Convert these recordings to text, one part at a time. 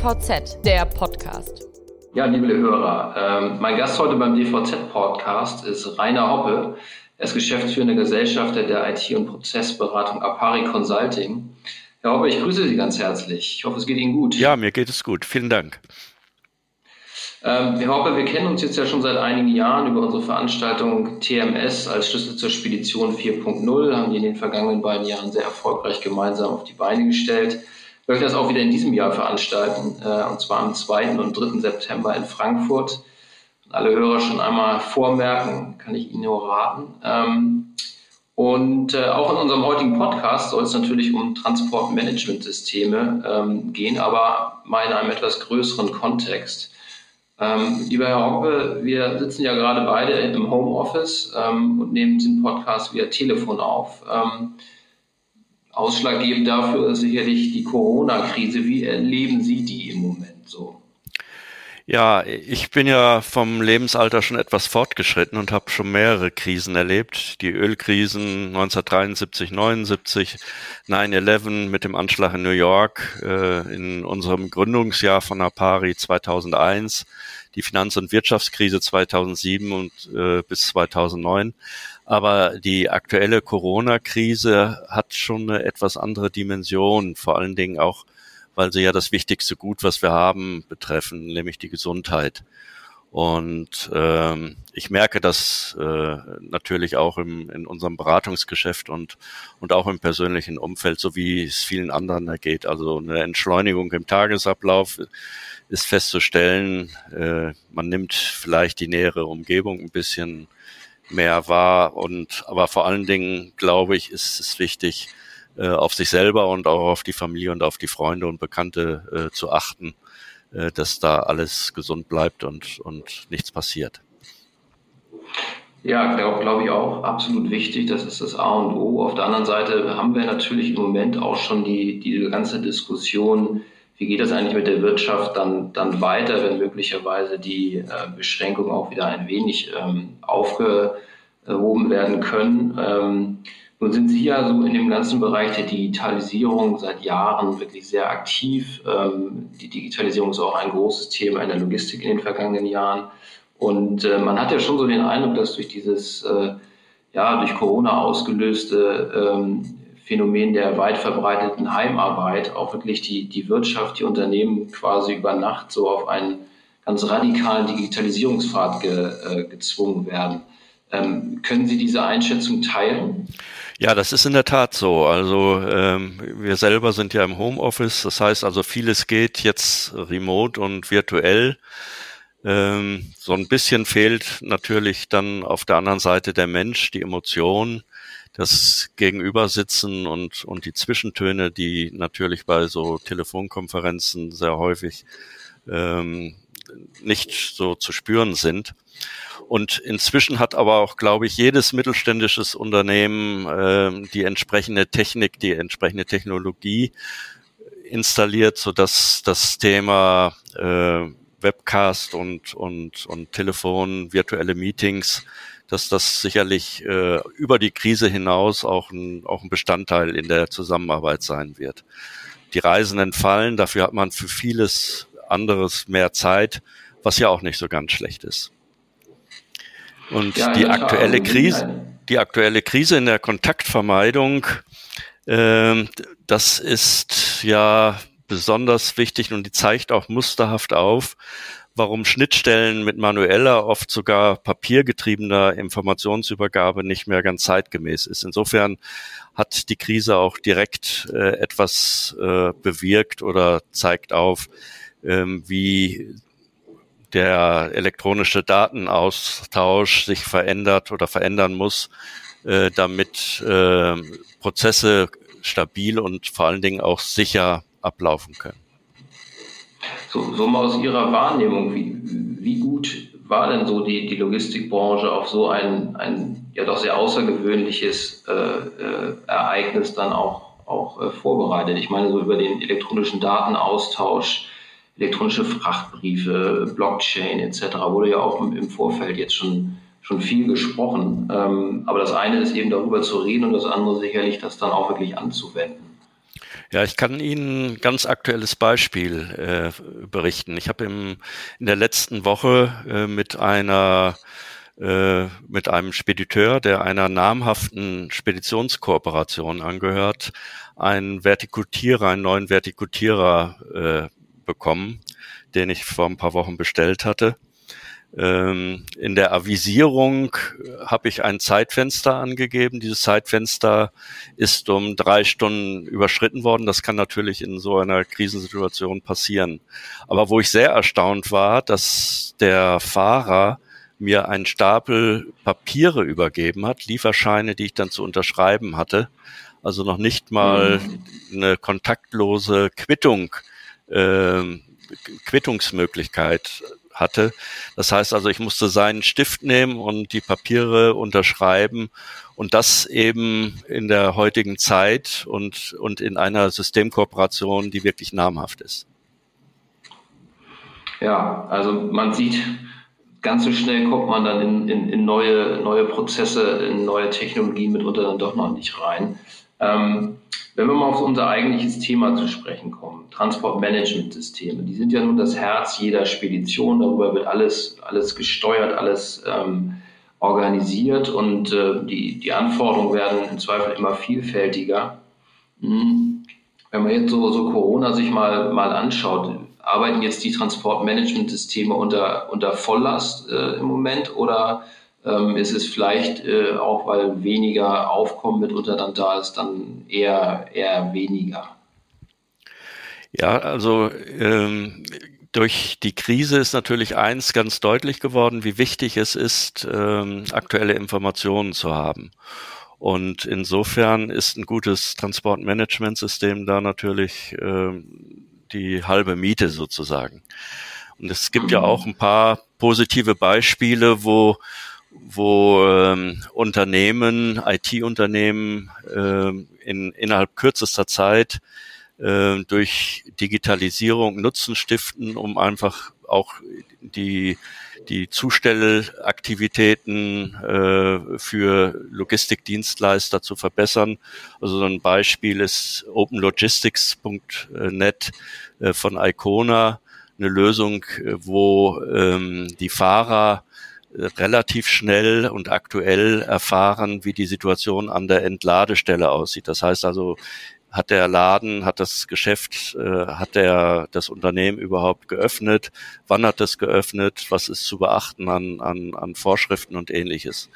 DVZ, der Podcast. Ja, liebe Hörer, ähm, mein Gast heute beim DVZ-Podcast ist Rainer Hoppe. Er ist geschäftsführender Gesellschafter der IT- und Prozessberatung Apari Consulting. Herr Hoppe, ich grüße Sie ganz herzlich. Ich hoffe, es geht Ihnen gut. Ja, mir geht es gut. Vielen Dank. Ähm, Herr Hoppe, wir kennen uns jetzt ja schon seit einigen Jahren über unsere Veranstaltung TMS als Schlüssel zur Spedition 4.0, haben die in den vergangenen beiden Jahren sehr erfolgreich gemeinsam auf die Beine gestellt. Wir möchten das auch wieder in diesem Jahr veranstalten, äh, und zwar am 2. und 3. September in Frankfurt. Alle Hörer schon einmal vormerken, kann ich Ihnen nur raten. Ähm, und äh, auch in unserem heutigen Podcast soll es natürlich um Transportmanagementsysteme ähm, gehen, aber mal in einem etwas größeren Kontext. Ähm, lieber Herr Hoppe, wir sitzen ja gerade beide im Homeoffice ähm, und nehmen diesen Podcast via Telefon auf. Ähm, ausschlaggebend dafür ist sicherlich die Corona-Krise. Wie erleben Sie die im Moment so? Ja, ich bin ja vom Lebensalter schon etwas fortgeschritten und habe schon mehrere Krisen erlebt. Die Ölkrisen 1973, 79, 9-11 mit dem Anschlag in New York, äh, in unserem Gründungsjahr von Apari 2001, die Finanz- und Wirtschaftskrise 2007 und äh, bis 2009. Aber die aktuelle Corona-Krise hat schon eine etwas andere Dimension, vor allen Dingen auch weil sie ja das wichtigste Gut, was wir haben, betreffen, nämlich die Gesundheit. Und ähm, ich merke das äh, natürlich auch im, in unserem Beratungsgeschäft und, und auch im persönlichen Umfeld, so wie es vielen anderen ergeht. Also eine Entschleunigung im Tagesablauf ist festzustellen. Äh, man nimmt vielleicht die nähere Umgebung ein bisschen mehr wahr. Und aber vor allen Dingen, glaube ich, ist es wichtig, äh, auf sich selber und auch auf die Familie und auf die Freunde und Bekannte äh, zu achten, äh, dass da alles gesund bleibt und, und nichts passiert. Ja, glaube glaub ich auch, absolut wichtig. Das ist das A und O. Auf der anderen Seite haben wir natürlich im Moment auch schon die, diese ganze Diskussion, wie geht das eigentlich mit der Wirtschaft dann, dann weiter, wenn möglicherweise die äh, Beschränkungen auch wieder ein wenig ähm, aufgehoben werden können. Ähm, nun sind Sie ja so in dem ganzen Bereich der Digitalisierung seit Jahren wirklich sehr aktiv. Ähm, die Digitalisierung ist auch ein großes Thema in der Logistik in den vergangenen Jahren. Und äh, man hat ja schon so den Eindruck, dass durch dieses, äh, ja, durch Corona ausgelöste ähm, Phänomen der weit verbreiteten Heimarbeit auch wirklich die, die Wirtschaft, die Unternehmen quasi über Nacht so auf einen ganz radikalen Digitalisierungspfad ge, äh, gezwungen werden. Ähm, können Sie diese Einschätzung teilen? Ja, das ist in der Tat so. Also ähm, wir selber sind ja im Homeoffice, das heißt also vieles geht jetzt remote und virtuell. Ähm, so ein bisschen fehlt natürlich dann auf der anderen Seite der Mensch, die Emotion, das Gegenübersitzen und, und die Zwischentöne, die natürlich bei so Telefonkonferenzen sehr häufig ähm, nicht so zu spüren sind. Und inzwischen hat aber auch, glaube ich, jedes mittelständisches Unternehmen äh, die entsprechende Technik, die entsprechende Technologie installiert, so dass das Thema äh, Webcast und, und, und Telefon, virtuelle Meetings, dass das sicherlich äh, über die Krise hinaus auch ein, auch ein Bestandteil in der Zusammenarbeit sein wird. Die Reisenden fallen, dafür hat man für vieles anderes mehr Zeit, was ja auch nicht so ganz schlecht ist. Und ja, die aktuelle Krise, die aktuelle Krise in der Kontaktvermeidung, äh, das ist ja besonders wichtig und die zeigt auch musterhaft auf, warum Schnittstellen mit manueller, oft sogar papiergetriebener Informationsübergabe nicht mehr ganz zeitgemäß ist. Insofern hat die Krise auch direkt äh, etwas äh, bewirkt oder zeigt auf, ähm, wie der elektronische Datenaustausch sich verändert oder verändern muss, äh, damit äh, Prozesse stabil und vor allen Dingen auch sicher ablaufen können. So, so mal aus Ihrer Wahrnehmung, wie, wie gut war denn so die, die Logistikbranche auf so ein, ein ja doch sehr außergewöhnliches äh, äh, Ereignis dann auch, auch äh, vorbereitet? Ich meine, so über den elektronischen Datenaustausch, elektronische Frachtbriefe, Blockchain etc. wurde ja auch im Vorfeld jetzt schon, schon viel gesprochen. Ähm, aber das eine ist eben darüber zu reden und das andere sicherlich das dann auch wirklich anzuwenden. Ja, ich kann Ihnen ein ganz aktuelles Beispiel äh, berichten. Ich habe in der letzten Woche äh, mit einer äh, mit einem Spediteur, der einer namhaften Speditionskooperation angehört, einen Vertikutierer, einen neuen Vertikutierer äh, bekommen, den ich vor ein paar Wochen bestellt hatte. Ähm, in der Avisierung habe ich ein Zeitfenster angegeben. Dieses Zeitfenster ist um drei Stunden überschritten worden. Das kann natürlich in so einer Krisensituation passieren. Aber wo ich sehr erstaunt war, dass der Fahrer mir einen Stapel Papiere übergeben hat, Lieferscheine, die ich dann zu unterschreiben hatte. Also noch nicht mal mhm. eine kontaktlose Quittung, äh, Quittungsmöglichkeit hatte. Das heißt also, ich musste seinen Stift nehmen und die Papiere unterschreiben und das eben in der heutigen Zeit und, und in einer Systemkooperation, die wirklich namhaft ist. Ja, also man sieht, ganz so schnell kommt man dann in, in, in neue, neue Prozesse, in neue Technologien mitunter dann doch noch nicht rein. Ähm, wenn wir mal auf unser eigentliches Thema zu sprechen kommen, Transportmanagementsysteme, die sind ja nun das Herz jeder Spedition, darüber wird alles, alles gesteuert, alles ähm, organisiert und äh, die, die Anforderungen werden im Zweifel immer vielfältiger. Hm. Wenn man jetzt so, so Corona sich mal, mal anschaut, arbeiten jetzt die Transportmanagementsysteme unter, unter Volllast äh, im Moment oder ähm, ist es vielleicht äh, auch, weil weniger Aufkommen mitunter dann da ist, dann eher, eher weniger. Ja, also ähm, durch die Krise ist natürlich eins ganz deutlich geworden, wie wichtig es ist, ähm, aktuelle Informationen zu haben. Und insofern ist ein gutes Transportmanagementsystem da natürlich ähm, die halbe Miete sozusagen. Und es gibt ja auch ein paar positive Beispiele, wo wo ähm, Unternehmen, IT-Unternehmen äh, in, innerhalb kürzester Zeit äh, durch Digitalisierung Nutzen stiften, um einfach auch die, die Zustellaktivitäten äh, für Logistikdienstleister zu verbessern. Also so ein Beispiel ist openlogistics.net äh, von Icona, eine Lösung, äh, wo ähm, die Fahrer relativ schnell und aktuell erfahren, wie die Situation an der Entladestelle aussieht. Das heißt also, hat der Laden, hat das Geschäft, äh, hat der das Unternehmen überhaupt geöffnet? Wann hat es geöffnet? Was ist zu beachten an, an, an Vorschriften und ähnliches?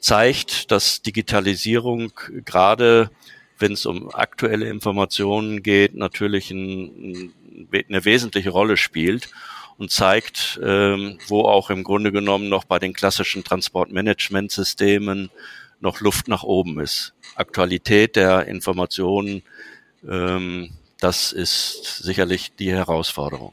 Zeigt, dass Digitalisierung gerade, wenn es um aktuelle Informationen geht, natürlich ein, eine wesentliche Rolle spielt und zeigt, ähm, wo auch im Grunde genommen noch bei den klassischen Transportmanagementsystemen noch Luft nach oben ist. Aktualität der Informationen, ähm, das ist sicherlich die Herausforderung.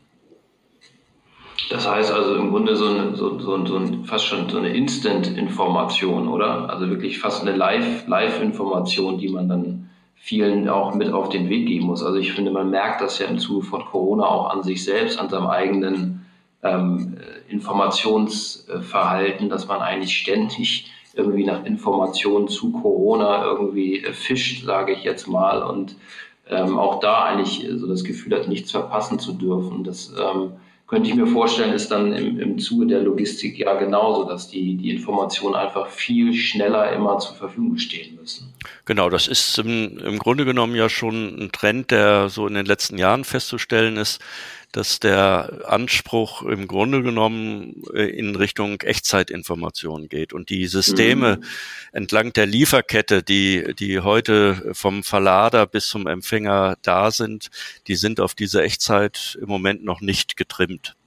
Das heißt also im Grunde so, eine, so, so, so ein, fast schon so eine Instant-Information, oder? Also wirklich fast eine Live-Information, Live die man dann vielen auch mit auf den Weg geben muss. Also ich finde, man merkt das ja im Zuge von Corona auch an sich selbst, an seinem eigenen ähm, Informationsverhalten, dass man eigentlich ständig irgendwie nach Informationen zu Corona irgendwie äh, fischt, sage ich jetzt mal, und ähm, auch da eigentlich so das Gefühl hat, nichts verpassen zu dürfen. Das ähm, könnte ich mir vorstellen, ist dann im, im Zuge der Logistik ja genauso, dass die, die Informationen einfach viel schneller immer zur Verfügung stehen müssen. Genau, das ist im, im Grunde genommen ja schon ein Trend, der so in den letzten Jahren festzustellen ist, dass der Anspruch im Grunde genommen äh, in Richtung Echtzeitinformation geht und die Systeme mhm. entlang der Lieferkette, die, die heute vom Verlader bis zum Empfänger da sind, die sind auf diese Echtzeit im Moment noch nicht getrimmt.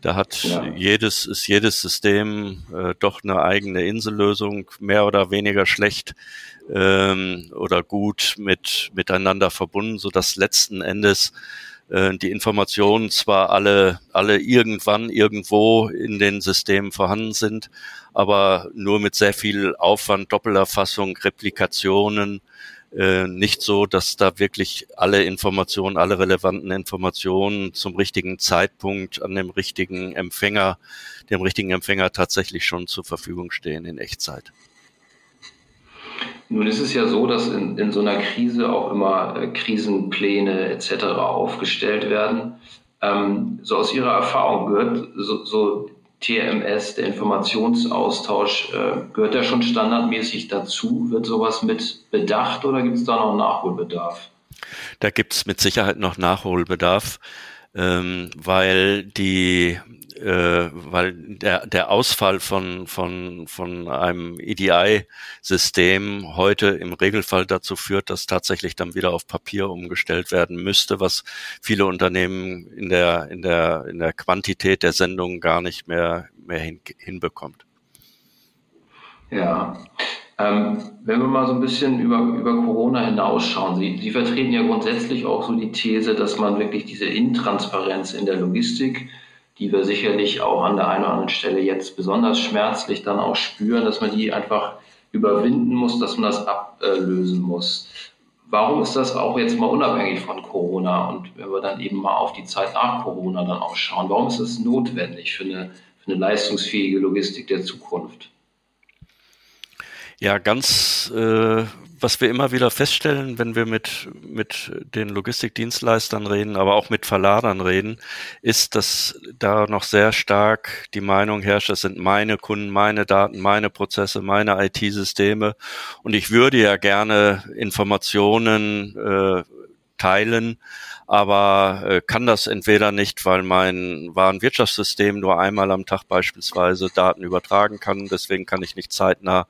Da hat ja. jedes, ist jedes System äh, doch eine eigene Insellösung, mehr oder weniger schlecht ähm, oder gut mit, miteinander verbunden, so dass letzten Endes äh, die Informationen zwar alle, alle irgendwann irgendwo in den Systemen vorhanden sind, aber nur mit sehr viel Aufwand, Doppelerfassung, Replikationen, äh, nicht so, dass da wirklich alle Informationen, alle relevanten Informationen zum richtigen Zeitpunkt an dem richtigen Empfänger, dem richtigen Empfänger tatsächlich schon zur Verfügung stehen in Echtzeit. Nun ist es ja so, dass in, in so einer Krise auch immer äh, Krisenpläne etc. aufgestellt werden. Ähm, so aus Ihrer Erfahrung gehört so, so TMS, der Informationsaustausch, äh, gehört der schon standardmäßig dazu? Wird sowas mit bedacht oder gibt es da noch Nachholbedarf? Da gibt es mit Sicherheit noch Nachholbedarf, ähm, weil die äh, weil der, der Ausfall von, von, von einem EDI-System heute im Regelfall dazu führt, dass tatsächlich dann wieder auf Papier umgestellt werden müsste, was viele Unternehmen in der, in der, in der Quantität der Sendungen gar nicht mehr, mehr hin, hinbekommt. Ja. Ähm, wenn wir mal so ein bisschen über, über Corona hinausschauen, Sie, Sie vertreten ja grundsätzlich auch so die These, dass man wirklich diese Intransparenz in der Logistik die wir sicherlich auch an der einen oder anderen Stelle jetzt besonders schmerzlich dann auch spüren, dass man die einfach überwinden muss, dass man das ablösen muss. Warum ist das auch jetzt mal unabhängig von Corona und wenn wir dann eben mal auf die Zeit nach Corona dann auch schauen, warum ist das notwendig für eine, für eine leistungsfähige Logistik der Zukunft? Ja, ganz äh, was wir immer wieder feststellen, wenn wir mit, mit den Logistikdienstleistern reden, aber auch mit Verladern reden, ist, dass da noch sehr stark die Meinung herrscht, das sind meine Kunden, meine Daten, meine Prozesse, meine IT-Systeme. Und ich würde ja gerne Informationen äh, teilen, aber äh, kann das entweder nicht, weil mein Warenwirtschaftssystem nur einmal am Tag beispielsweise Daten übertragen kann. Deswegen kann ich nicht zeitnah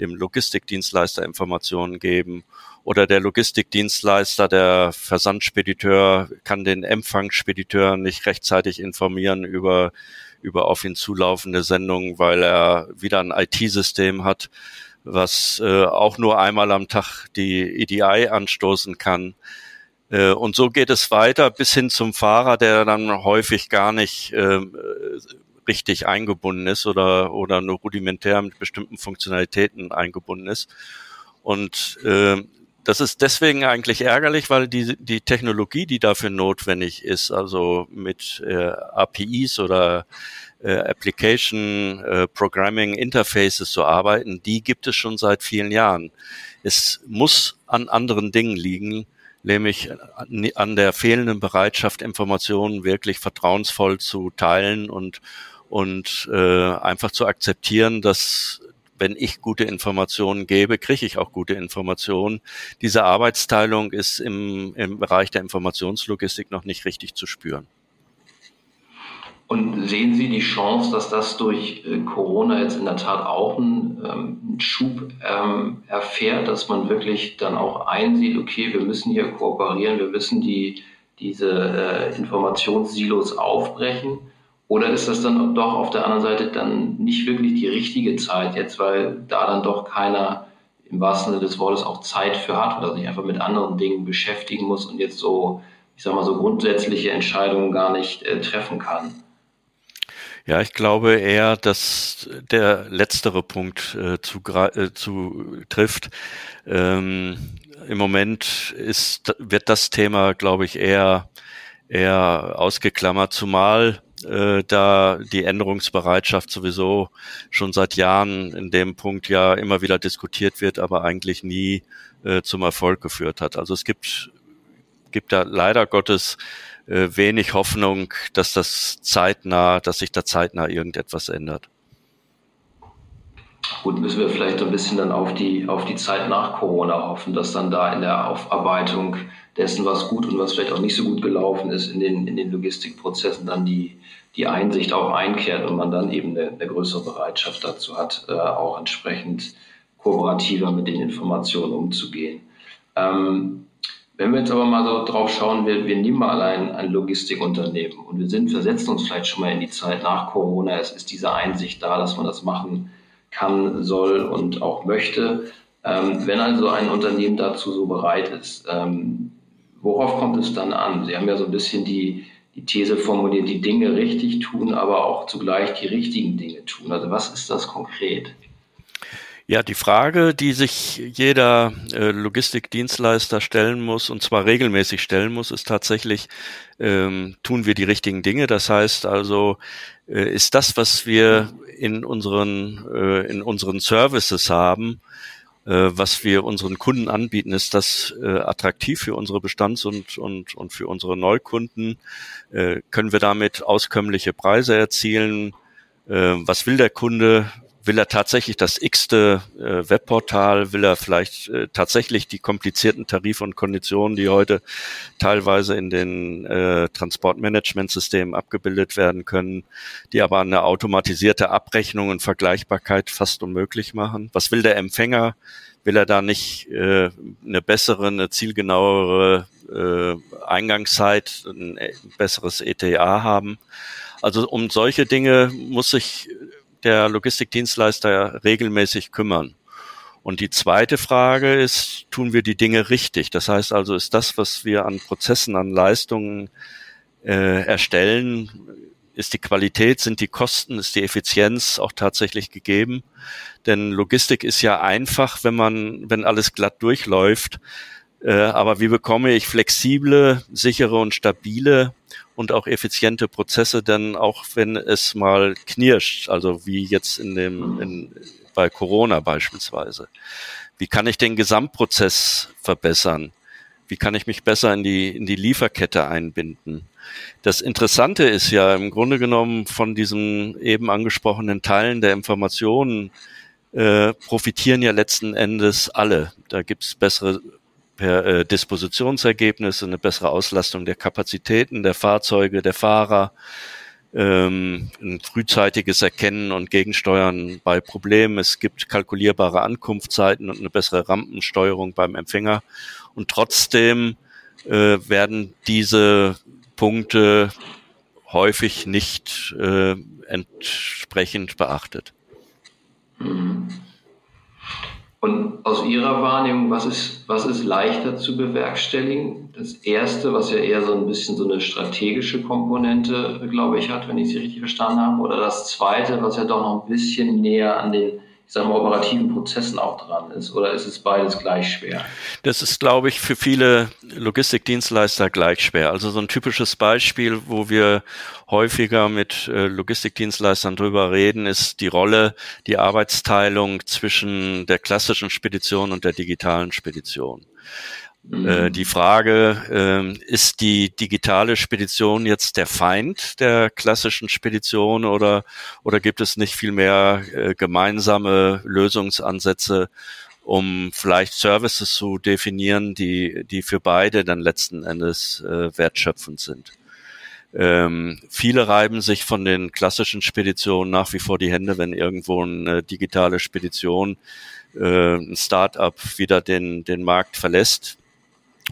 dem Logistikdienstleister Informationen geben. Oder der Logistikdienstleister, der Versandspediteur, kann den Empfangsspediteur nicht rechtzeitig informieren über, über auf ihn zulaufende Sendungen, weil er wieder ein IT-System hat, was äh, auch nur einmal am Tag die EDI anstoßen kann. Äh, und so geht es weiter bis hin zum Fahrer, der dann häufig gar nicht äh, richtig eingebunden ist oder, oder nur rudimentär mit bestimmten Funktionalitäten eingebunden ist. Und äh, das ist deswegen eigentlich ärgerlich, weil die, die Technologie, die dafür notwendig ist, also mit äh, APIs oder äh, Application äh, Programming Interfaces zu arbeiten, die gibt es schon seit vielen Jahren. Es muss an anderen Dingen liegen, nämlich an der fehlenden Bereitschaft, Informationen wirklich vertrauensvoll zu teilen und, und äh, einfach zu akzeptieren, dass wenn ich gute Informationen gebe, kriege ich auch gute Informationen. Diese Arbeitsteilung ist im, im Bereich der Informationslogistik noch nicht richtig zu spüren. Und sehen Sie die Chance, dass das durch äh, Corona jetzt in der Tat auch einen, ähm, Schub ähm, erfährt, dass man wirklich dann auch einsieht, okay, wir müssen hier kooperieren, wir müssen die, diese äh, Informationssilos aufbrechen? Oder ist das dann doch auf der anderen Seite dann nicht wirklich die richtige Zeit jetzt, weil da dann doch keiner im wahrsten Sinne des Wortes auch Zeit für hat oder sich einfach mit anderen Dingen beschäftigen muss und jetzt so, ich sag mal, so grundsätzliche Entscheidungen gar nicht äh, treffen kann? Ja, ich glaube eher, dass der letztere Punkt äh, zu, äh, zu trifft. Ähm, Im Moment ist, wird das Thema, glaube ich, eher, eher ausgeklammert, zumal äh, da die Änderungsbereitschaft sowieso schon seit Jahren in dem Punkt ja immer wieder diskutiert wird, aber eigentlich nie äh, zum Erfolg geführt hat. Also es gibt, gibt da leider Gottes äh, wenig Hoffnung, dass das zeitnah, dass sich da zeitnah irgendetwas ändert. Gut, müssen wir vielleicht ein bisschen dann auf die, auf die Zeit nach Corona hoffen, dass dann da in der Aufarbeitung dessen, was gut und was vielleicht auch nicht so gut gelaufen ist, in den, in den Logistikprozessen dann die, die Einsicht auch einkehrt und man dann eben eine, eine größere Bereitschaft dazu hat, äh, auch entsprechend kooperativer mit den Informationen umzugehen. Ähm, wenn wir jetzt aber mal so drauf schauen, wir, wir nehmen mal allein ein Logistikunternehmen und wir sind, versetzen uns vielleicht schon mal in die Zeit nach Corona. Es ist diese Einsicht da, dass man das machen kann, soll und auch möchte. Ähm, wenn also ein Unternehmen dazu so bereit ist, ähm, worauf kommt es dann an? Sie haben ja so ein bisschen die, die These formuliert, die Dinge richtig tun, aber auch zugleich die richtigen Dinge tun. Also was ist das konkret? Ja, die Frage, die sich jeder äh, Logistikdienstleister stellen muss, und zwar regelmäßig stellen muss, ist tatsächlich, ähm, tun wir die richtigen Dinge? Das heißt also, äh, ist das, was wir in unseren, äh, in unseren Services haben, äh, was wir unseren Kunden anbieten, ist das äh, attraktiv für unsere Bestands- und, und, und für unsere Neukunden? Äh, können wir damit auskömmliche Preise erzielen? Äh, was will der Kunde? Will er tatsächlich das x-te äh, Webportal, will er vielleicht äh, tatsächlich die komplizierten Tarife und Konditionen, die heute teilweise in den äh, Transportmanagementsystemen abgebildet werden können, die aber eine automatisierte Abrechnung und Vergleichbarkeit fast unmöglich machen. Was will der Empfänger? Will er da nicht äh, eine bessere, eine zielgenauere äh, Eingangszeit, ein äh, besseres ETA haben? Also um solche Dinge muss sich der Logistikdienstleister regelmäßig kümmern. Und die zweite Frage ist, tun wir die Dinge richtig? Das heißt also, ist das, was wir an Prozessen, an Leistungen äh, erstellen, ist die Qualität, sind die Kosten, ist die Effizienz auch tatsächlich gegeben? Denn Logistik ist ja einfach, wenn man, wenn alles glatt durchläuft. Äh, aber wie bekomme ich flexible, sichere und stabile und auch effiziente Prozesse, denn auch wenn es mal knirscht, also wie jetzt in dem, in, bei Corona beispielsweise. Wie kann ich den Gesamtprozess verbessern? Wie kann ich mich besser in die, in die Lieferkette einbinden? Das Interessante ist ja im Grunde genommen von diesen eben angesprochenen Teilen der Informationen äh, profitieren ja letzten Endes alle. Da gibt's bessere per äh, Dispositionsergebnisse, eine bessere Auslastung der Kapazitäten der Fahrzeuge, der Fahrer, ähm, ein frühzeitiges Erkennen und Gegensteuern bei Problemen. Es gibt kalkulierbare Ankunftszeiten und eine bessere Rampensteuerung beim Empfänger. Und trotzdem äh, werden diese Punkte häufig nicht äh, entsprechend beachtet. Mhm. Und aus Ihrer Wahrnehmung, was ist, was ist leichter zu bewerkstelligen? Das erste, was ja eher so ein bisschen so eine strategische Komponente, glaube ich, hat, wenn ich Sie richtig verstanden habe. Oder das zweite, was ja doch noch ein bisschen näher an den ich sage mal, operativen Prozessen auch dran ist? Oder ist es beides gleich schwer? Das ist, glaube ich, für viele Logistikdienstleister gleich schwer. Also so ein typisches Beispiel, wo wir häufiger mit äh, Logistikdienstleistern drüber reden, ist die Rolle, die Arbeitsteilung zwischen der klassischen Spedition und der digitalen Spedition. Äh, die Frage, äh, ist die digitale Spedition jetzt der Feind der klassischen Spedition oder, oder gibt es nicht viel mehr äh, gemeinsame Lösungsansätze, um vielleicht Services zu definieren, die, die für beide dann letzten Endes äh, wertschöpfend sind? Ähm, viele reiben sich von den klassischen Speditionen nach wie vor die Hände, wenn irgendwo eine digitale Spedition, äh, ein Start-up wieder den, den Markt verlässt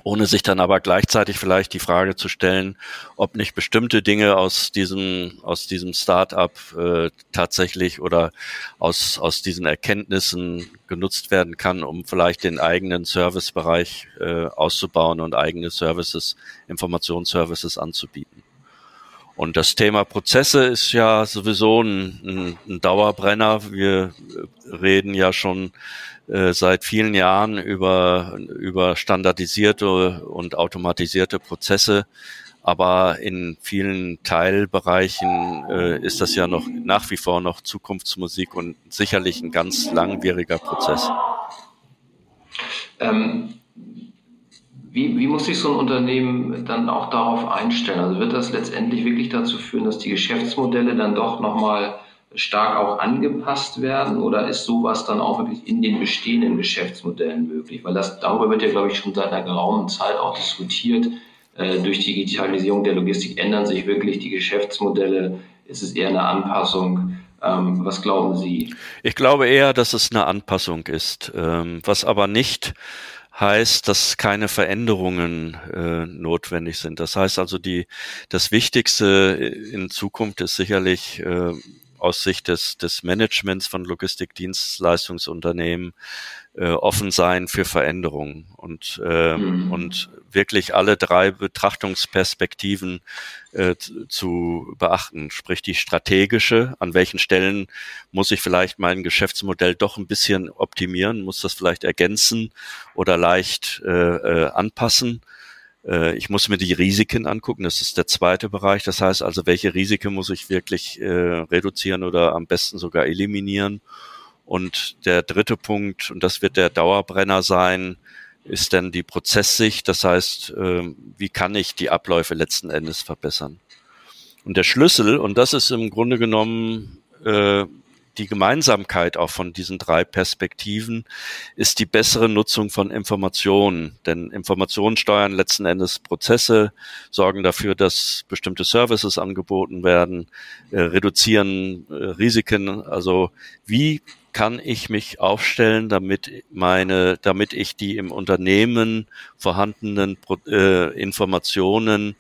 ohne sich dann aber gleichzeitig vielleicht die Frage zu stellen, ob nicht bestimmte Dinge aus diesem aus diesem Startup äh, tatsächlich oder aus aus diesen Erkenntnissen genutzt werden kann, um vielleicht den eigenen Servicebereich äh, auszubauen und eigene Services, Informationsservices anzubieten. Und das Thema Prozesse ist ja sowieso ein, ein, ein Dauerbrenner. Wir reden ja schon äh, seit vielen Jahren über, über standardisierte und automatisierte Prozesse. Aber in vielen Teilbereichen äh, ist das ja noch nach wie vor noch Zukunftsmusik und sicherlich ein ganz langwieriger Prozess. Ähm, wie, wie muss sich so ein Unternehmen dann auch darauf einstellen? Also wird das letztendlich wirklich dazu führen, dass die Geschäftsmodelle dann doch nochmal stark auch angepasst werden oder ist sowas dann auch wirklich in den bestehenden Geschäftsmodellen möglich? Weil das, darüber wird ja, glaube ich, schon seit einer geraumen Zeit auch diskutiert. Äh, durch die Digitalisierung der Logistik ändern sich wirklich die Geschäftsmodelle. Ist es eher eine Anpassung? Ähm, was glauben Sie? Ich glaube eher, dass es eine Anpassung ist, ähm, was aber nicht heißt, dass keine Veränderungen äh, notwendig sind. Das heißt also, die, das Wichtigste in Zukunft ist sicherlich äh, aus Sicht des, des Managements von Logistikdienstleistungsunternehmen äh, offen sein für Veränderungen und, äh, mhm. und wirklich alle drei Betrachtungsperspektiven äh, zu beachten. Sprich die strategische, an welchen Stellen muss ich vielleicht mein Geschäftsmodell doch ein bisschen optimieren, muss das vielleicht ergänzen oder leicht äh, äh, anpassen ich muss mir die Risiken angucken. Das ist der zweite Bereich. Das heißt also, welche Risiken muss ich wirklich äh, reduzieren oder am besten sogar eliminieren? Und der dritte Punkt, und das wird der Dauerbrenner sein, ist dann die Prozesssicht. Das heißt, ähm, wie kann ich die Abläufe letzten Endes verbessern? Und der Schlüssel, und das ist im Grunde genommen äh, die Gemeinsamkeit auch von diesen drei Perspektiven ist die bessere Nutzung von Informationen. Denn Informationen steuern letzten Endes Prozesse, sorgen dafür, dass bestimmte Services angeboten werden, äh, reduzieren äh, Risiken. Also wie kann ich mich aufstellen, damit meine, damit ich die im Unternehmen vorhandenen äh, Informationen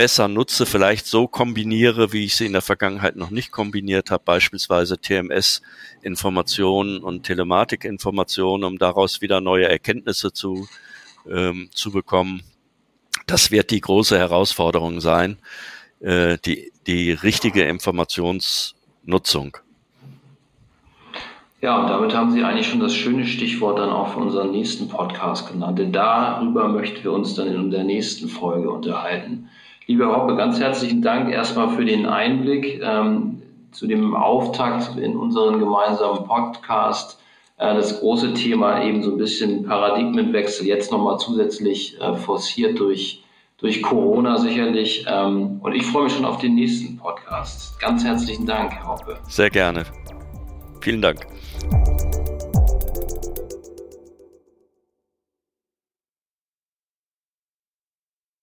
besser nutze, vielleicht so kombiniere, wie ich sie in der Vergangenheit noch nicht kombiniert habe, beispielsweise TMS-Informationen und Telematik-Informationen, um daraus wieder neue Erkenntnisse zu, ähm, zu bekommen. Das wird die große Herausforderung sein, äh, die, die richtige Informationsnutzung. Ja, und damit haben Sie eigentlich schon das schöne Stichwort dann auch für unseren nächsten Podcast genannt. Denn darüber möchten wir uns dann in der nächsten Folge unterhalten. Lieber Hoppe, ganz herzlichen Dank erstmal für den Einblick ähm, zu dem Auftakt in unseren gemeinsamen Podcast. Äh, das große Thema eben so ein bisschen Paradigmenwechsel, jetzt nochmal zusätzlich äh, forciert durch, durch Corona sicherlich. Ähm, und ich freue mich schon auf den nächsten Podcast. Ganz herzlichen Dank, Herr Hoppe. Sehr gerne. Vielen Dank.